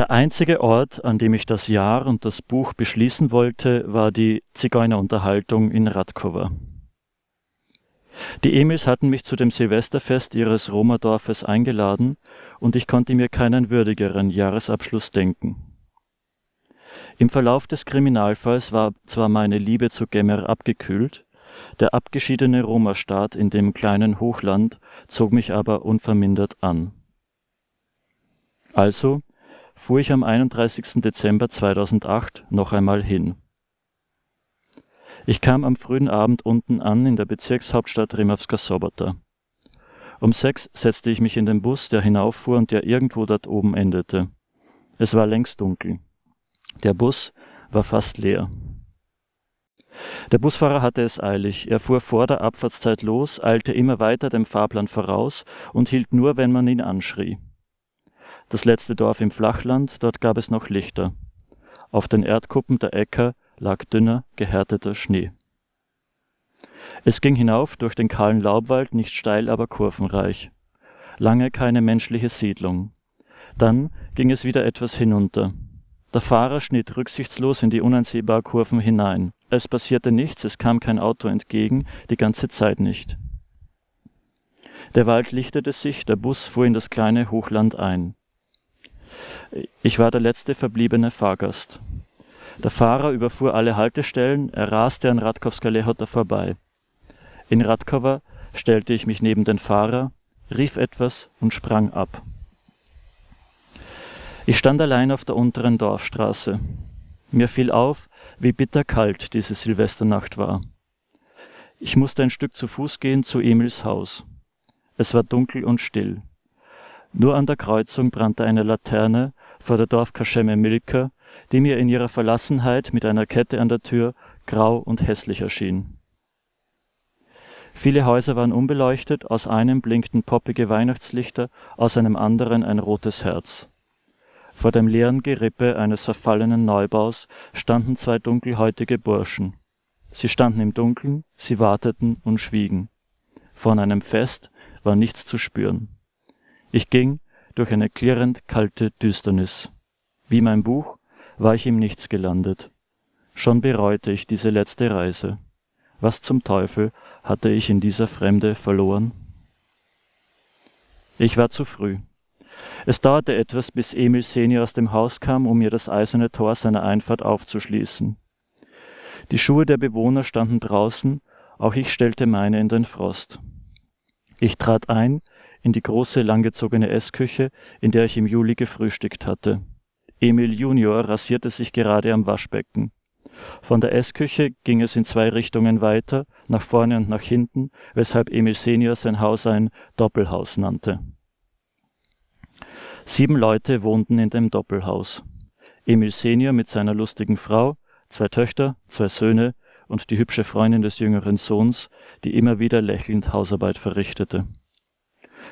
Der einzige Ort, an dem ich das Jahr und das Buch beschließen wollte, war die Zigeunerunterhaltung in Radkova. Die Emils hatten mich zu dem Silvesterfest ihres Romerdorfes eingeladen und ich konnte mir keinen würdigeren Jahresabschluss denken. Im Verlauf des Kriminalfalls war zwar meine Liebe zu Gemmer abgekühlt, der abgeschiedene Roma-Staat in dem kleinen Hochland zog mich aber unvermindert an. Also fuhr ich am 31. Dezember 2008 noch einmal hin. Ich kam am frühen Abend unten an in der Bezirkshauptstadt Rimavska Sobota. Um sechs setzte ich mich in den Bus, der hinauffuhr und der irgendwo dort oben endete. Es war längst dunkel. Der Bus war fast leer. Der Busfahrer hatte es eilig. Er fuhr vor der Abfahrtszeit los, eilte immer weiter dem Fahrplan voraus und hielt nur, wenn man ihn anschrie. Das letzte Dorf im Flachland, dort gab es noch Lichter. Auf den Erdkuppen der Äcker lag dünner, gehärteter Schnee. Es ging hinauf durch den kahlen Laubwald, nicht steil, aber kurvenreich. Lange keine menschliche Siedlung. Dann ging es wieder etwas hinunter. Der Fahrer schnitt rücksichtslos in die uneinsehbaren Kurven hinein. Es passierte nichts, es kam kein Auto entgegen, die ganze Zeit nicht. Der Wald lichtete sich, der Bus fuhr in das kleine Hochland ein. Ich war der letzte verbliebene Fahrgast. Der Fahrer überfuhr alle Haltestellen, er raste an Radkowska Lehota vorbei. In Radkova stellte ich mich neben den Fahrer, rief etwas und sprang ab. Ich stand allein auf der unteren Dorfstraße. Mir fiel auf, wie bitterkalt diese Silvesternacht war. Ich musste ein Stück zu Fuß gehen zu Emils Haus. Es war dunkel und still. Nur an der Kreuzung brannte eine Laterne vor der Dorfkaschemme Milka, die mir in ihrer Verlassenheit mit einer Kette an der Tür grau und hässlich erschien. Viele Häuser waren unbeleuchtet, aus einem blinkten poppige Weihnachtslichter, aus einem anderen ein rotes Herz. Vor dem leeren Gerippe eines verfallenen Neubaus standen zwei dunkelhäutige Burschen. Sie standen im Dunkeln, sie warteten und schwiegen. Von einem Fest war nichts zu spüren. Ich ging durch eine klirrend kalte Düsternis. Wie mein Buch war ich im Nichts gelandet. Schon bereute ich diese letzte Reise. Was zum Teufel hatte ich in dieser Fremde verloren? Ich war zu früh. Es dauerte etwas, bis Emil Senior aus dem Haus kam, um mir das eiserne Tor seiner Einfahrt aufzuschließen. Die Schuhe der Bewohner standen draußen, auch ich stellte meine in den Frost. Ich trat ein in die große langgezogene Essküche, in der ich im Juli gefrühstückt hatte. Emil Junior rasierte sich gerade am Waschbecken. Von der Essküche ging es in zwei Richtungen weiter, nach vorne und nach hinten, weshalb Emil Senior sein Haus ein Doppelhaus nannte. Sieben Leute wohnten in dem Doppelhaus. Emil Senior mit seiner lustigen Frau, zwei Töchter, zwei Söhne und die hübsche Freundin des jüngeren Sohns, die immer wieder lächelnd Hausarbeit verrichtete.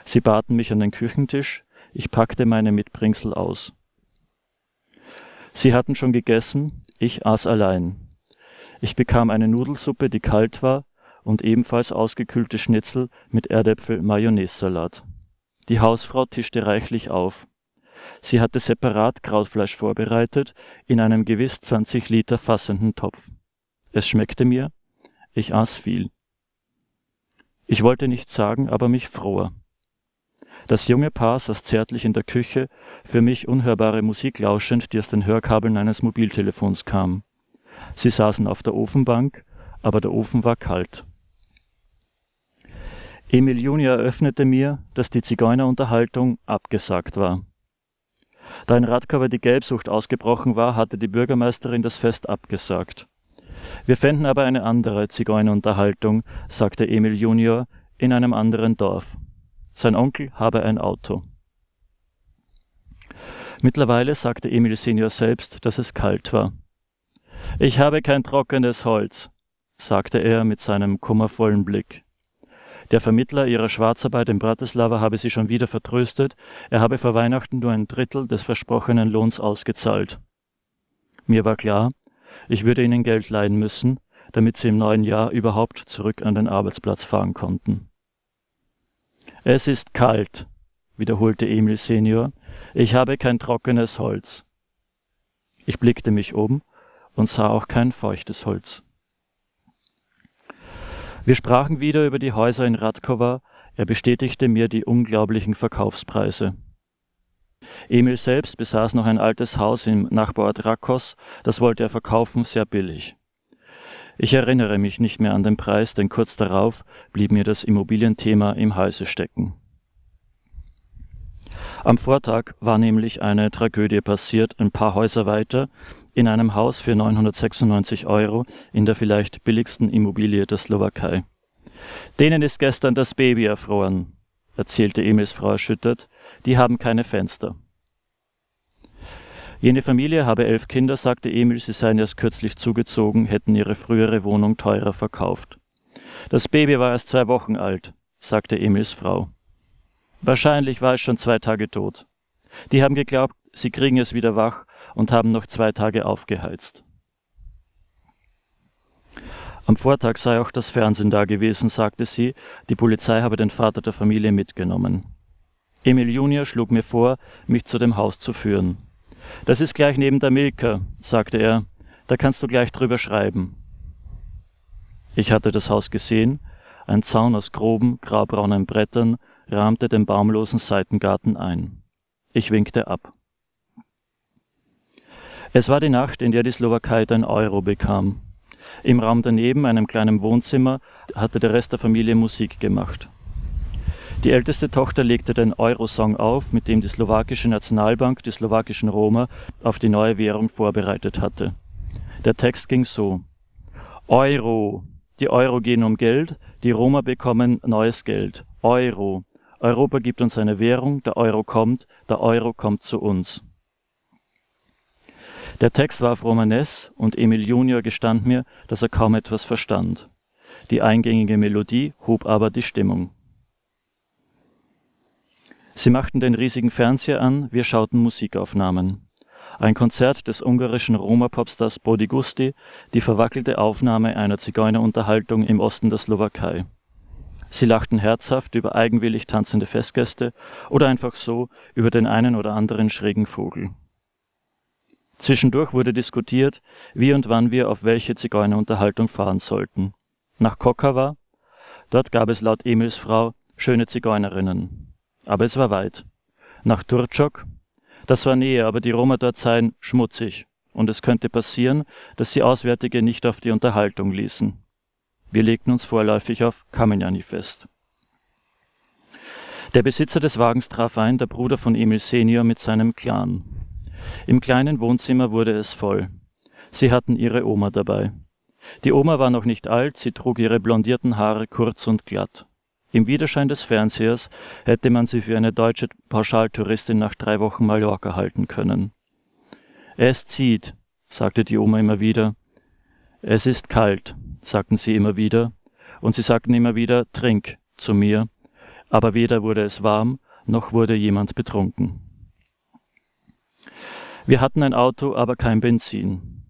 Sie baten mich an den Küchentisch, ich packte meine Mitbringsel aus. Sie hatten schon gegessen, ich aß allein. Ich bekam eine Nudelsuppe, die kalt war, und ebenfalls ausgekühlte Schnitzel mit Erdäpfel-Mayonnaise-Salat. Die Hausfrau tischte reichlich auf. Sie hatte separat Krautfleisch vorbereitet, in einem gewiss 20 Liter fassenden Topf. Es schmeckte mir, ich aß viel. Ich wollte nichts sagen, aber mich froher. Das junge Paar saß zärtlich in der Küche, für mich unhörbare Musik lauschend, die aus den Hörkabeln eines Mobiltelefons kam. Sie saßen auf der Ofenbank, aber der Ofen war kalt. Emil Junior eröffnete mir, dass die Zigeunerunterhaltung abgesagt war. Da in Radkava die Gelbsucht ausgebrochen war, hatte die Bürgermeisterin das Fest abgesagt. Wir fänden aber eine andere Zigeunerunterhaltung, sagte Emil Junior, in einem anderen Dorf. Sein Onkel habe ein Auto. Mittlerweile sagte Emil Senior selbst, dass es kalt war. Ich habe kein trockenes Holz, sagte er mit seinem kummervollen Blick. Der Vermittler ihrer Schwarzarbeit in Bratislava habe sie schon wieder vertröstet, er habe vor Weihnachten nur ein Drittel des versprochenen Lohns ausgezahlt. Mir war klar, ich würde ihnen Geld leihen müssen, damit sie im neuen Jahr überhaupt zurück an den Arbeitsplatz fahren konnten. Es ist kalt, wiederholte Emil Senior, Ich habe kein trockenes Holz. Ich blickte mich um und sah auch kein feuchtes Holz. Wir sprachen wieder über die Häuser in Radkova, er bestätigte mir die unglaublichen Verkaufspreise. Emil selbst besaß noch ein altes Haus im Nachbarort Rakos, das wollte er verkaufen, sehr billig. Ich erinnere mich nicht mehr an den Preis, denn kurz darauf blieb mir das Immobilienthema im Halse stecken. Am Vortag war nämlich eine Tragödie passiert, ein paar Häuser weiter, in einem Haus für 996 Euro in der vielleicht billigsten Immobilie der Slowakei. Denen ist gestern das Baby erfroren, erzählte Emils Frau erschüttert, die haben keine Fenster. Jene Familie habe elf Kinder, sagte Emil, sie seien erst kürzlich zugezogen, hätten ihre frühere Wohnung teurer verkauft. Das Baby war erst zwei Wochen alt, sagte Emils Frau. Wahrscheinlich war es schon zwei Tage tot. Die haben geglaubt, sie kriegen es wieder wach und haben noch zwei Tage aufgeheizt. Am Vortag sei auch das Fernsehen da gewesen, sagte sie, die Polizei habe den Vater der Familie mitgenommen. Emil Junior schlug mir vor, mich zu dem Haus zu führen. Das ist gleich neben der Milka, sagte er, da kannst du gleich drüber schreiben. Ich hatte das Haus gesehen, ein Zaun aus groben, graubraunen Brettern rahmte den baumlosen Seitengarten ein. Ich winkte ab. Es war die Nacht, in der die Slowakei den Euro bekam. Im Raum daneben, einem kleinen Wohnzimmer, hatte der Rest der Familie Musik gemacht. Die älteste Tochter legte den Eurosong auf, mit dem die slowakische Nationalbank die slowakischen Roma auf die neue Währung vorbereitet hatte. Der Text ging so Euro. Die Euro gehen um Geld, die Roma bekommen neues Geld. Euro. Europa gibt uns eine Währung, der Euro kommt, der Euro kommt zu uns. Der Text war auf Romanes und Emil Junior gestand mir, dass er kaum etwas verstand. Die eingängige Melodie hob aber die Stimmung. Sie machten den riesigen Fernseher an, wir schauten Musikaufnahmen. Ein Konzert des ungarischen Roma-Popstars Bodi Gusti, die verwackelte Aufnahme einer Zigeunerunterhaltung im Osten der Slowakei. Sie lachten herzhaft über eigenwillig tanzende Festgäste oder einfach so über den einen oder anderen schrägen Vogel. Zwischendurch wurde diskutiert, wie und wann wir auf welche Zigeunerunterhaltung fahren sollten. Nach Kokava, dort gab es laut Emils Frau schöne Zigeunerinnen. Aber es war weit. Nach Turczok, das war näher, aber die Roma dort seien schmutzig. Und es könnte passieren, dass sie Auswärtige nicht auf die Unterhaltung ließen. Wir legten uns vorläufig auf Kamenjani fest. Der Besitzer des Wagens traf ein, der Bruder von Emil Senior mit seinem Clan. Im kleinen Wohnzimmer wurde es voll. Sie hatten ihre Oma dabei. Die Oma war noch nicht alt, sie trug ihre blondierten Haare kurz und glatt. Im Widerschein des Fernsehers hätte man sie für eine deutsche Pauschaltouristin nach drei Wochen Mallorca halten können. Es zieht, sagte die Oma immer wieder. Es ist kalt, sagten sie immer wieder, und sie sagten immer wieder Trink zu mir, aber weder wurde es warm, noch wurde jemand betrunken. Wir hatten ein Auto, aber kein Benzin.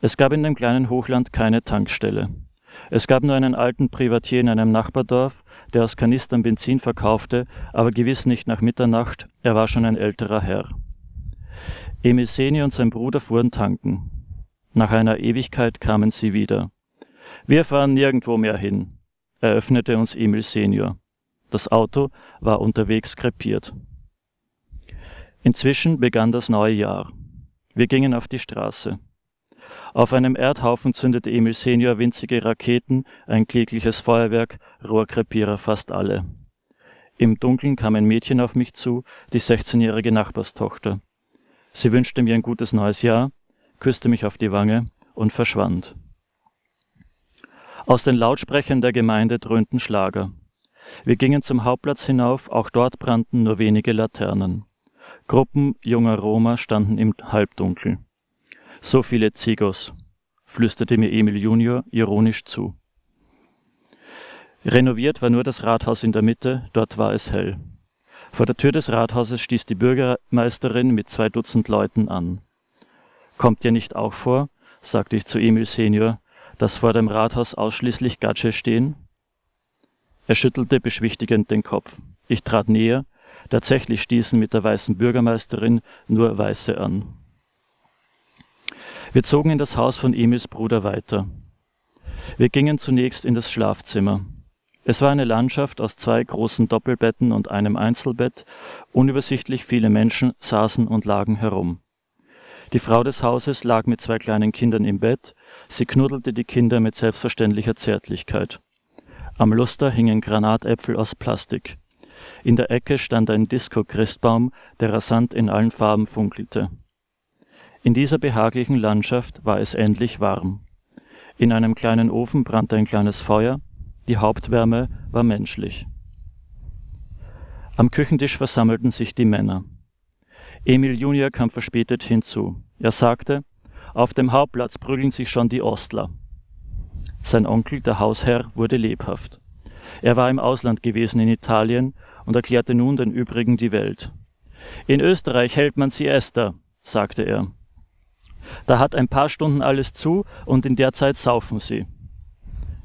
Es gab in dem kleinen Hochland keine Tankstelle. Es gab nur einen alten Privatier in einem Nachbardorf, der aus Kanistern Benzin verkaufte, aber gewiss nicht nach Mitternacht, er war schon ein älterer Herr. Emil Seni und sein Bruder fuhren tanken. Nach einer Ewigkeit kamen sie wieder. Wir fahren nirgendwo mehr hin, eröffnete uns Emil Senior. Das Auto war unterwegs krepiert. Inzwischen begann das neue Jahr. Wir gingen auf die Straße. Auf einem Erdhaufen zündete Emil Senior winzige Raketen, ein klägliches Feuerwerk, Rohrkrepierer fast alle. Im Dunkeln kam ein Mädchen auf mich zu, die 16-jährige Nachbarstochter. Sie wünschte mir ein gutes neues Jahr, küsste mich auf die Wange und verschwand. Aus den Lautsprechern der Gemeinde dröhnten Schlager. Wir gingen zum Hauptplatz hinauf, auch dort brannten nur wenige Laternen. Gruppen junger Roma standen im Halbdunkel. So viele Zigos, flüsterte mir Emil Junior ironisch zu. Renoviert war nur das Rathaus in der Mitte, dort war es hell. Vor der Tür des Rathauses stieß die Bürgermeisterin mit zwei Dutzend Leuten an. Kommt ihr nicht auch vor, sagte ich zu Emil Senior, dass vor dem Rathaus ausschließlich Gatsche stehen? Er schüttelte beschwichtigend den Kopf. Ich trat näher, Tatsächlich stießen mit der weißen Bürgermeisterin nur Weiße an. Wir zogen in das Haus von Emils Bruder weiter. Wir gingen zunächst in das Schlafzimmer. Es war eine Landschaft aus zwei großen Doppelbetten und einem Einzelbett. Unübersichtlich viele Menschen saßen und lagen herum. Die Frau des Hauses lag mit zwei kleinen Kindern im Bett. Sie knuddelte die Kinder mit selbstverständlicher Zärtlichkeit. Am Luster hingen Granatäpfel aus Plastik. In der Ecke stand ein Disco-Christbaum, der rasant in allen Farben funkelte. In dieser behaglichen Landschaft war es endlich warm. In einem kleinen Ofen brannte ein kleines Feuer, die Hauptwärme war menschlich. Am Küchentisch versammelten sich die Männer. Emil Junior kam verspätet hinzu. Er sagte, auf dem Hauptplatz prügeln sich schon die Ostler. Sein Onkel, der Hausherr, wurde lebhaft. Er war im Ausland gewesen in Italien und erklärte nun den übrigen die Welt. In Österreich hält man Siesta, sagte er. Da hat ein paar Stunden alles zu und in der Zeit saufen sie.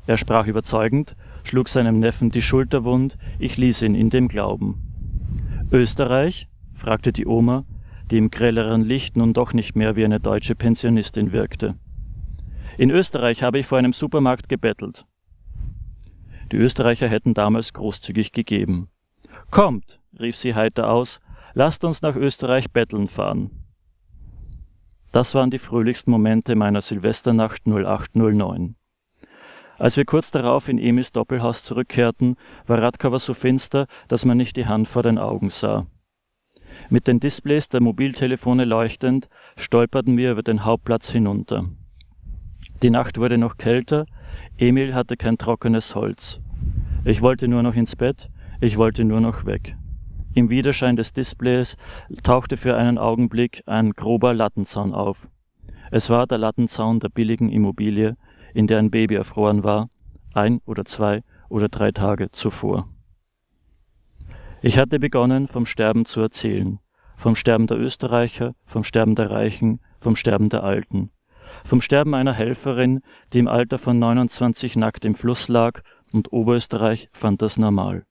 Er sprach überzeugend, schlug seinem Neffen die Schulter wund, ich ließ ihn in dem Glauben. Österreich? fragte die Oma, die im grelleren Licht nun doch nicht mehr wie eine deutsche Pensionistin wirkte. In Österreich habe ich vor einem Supermarkt gebettelt. Die Österreicher hätten damals großzügig gegeben. Kommt, rief sie heiter aus, lasst uns nach Österreich betteln fahren. Das waren die fröhlichsten Momente meiner Silvesternacht 0809. Als wir kurz darauf in Emils Doppelhaus zurückkehrten, war Radkova so finster, dass man nicht die Hand vor den Augen sah. Mit den Displays der Mobiltelefone leuchtend, stolperten wir über den Hauptplatz hinunter. Die Nacht wurde noch kälter, Emil hatte kein trockenes Holz. Ich wollte nur noch ins Bett, ich wollte nur noch weg. Im Widerschein des Displays tauchte für einen Augenblick ein grober Lattenzaun auf. Es war der Lattenzaun der billigen Immobilie, in der ein Baby erfroren war, ein oder zwei oder drei Tage zuvor. Ich hatte begonnen, vom Sterben zu erzählen, vom Sterben der Österreicher, vom Sterben der Reichen, vom Sterben der Alten, vom Sterben einer Helferin, die im Alter von 29 nackt im Fluss lag und Oberösterreich fand das normal,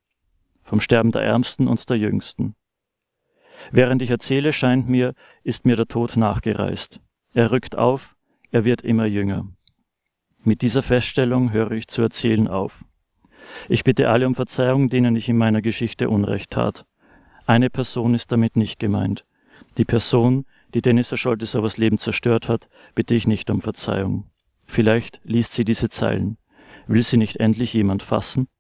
vom Sterben der Ärmsten und der Jüngsten. Während ich erzähle, scheint mir, ist mir der Tod nachgereist. Er rückt auf, er wird immer jünger. Mit dieser Feststellung höre ich zu erzählen auf. Ich bitte alle um Verzeihung, denen ich in meiner Geschichte Unrecht tat. Eine Person ist damit nicht gemeint. Die Person, die Dennis Scholtisovas Leben zerstört hat, bitte ich nicht um Verzeihung. Vielleicht liest sie diese Zeilen. Will sie nicht endlich jemand fassen?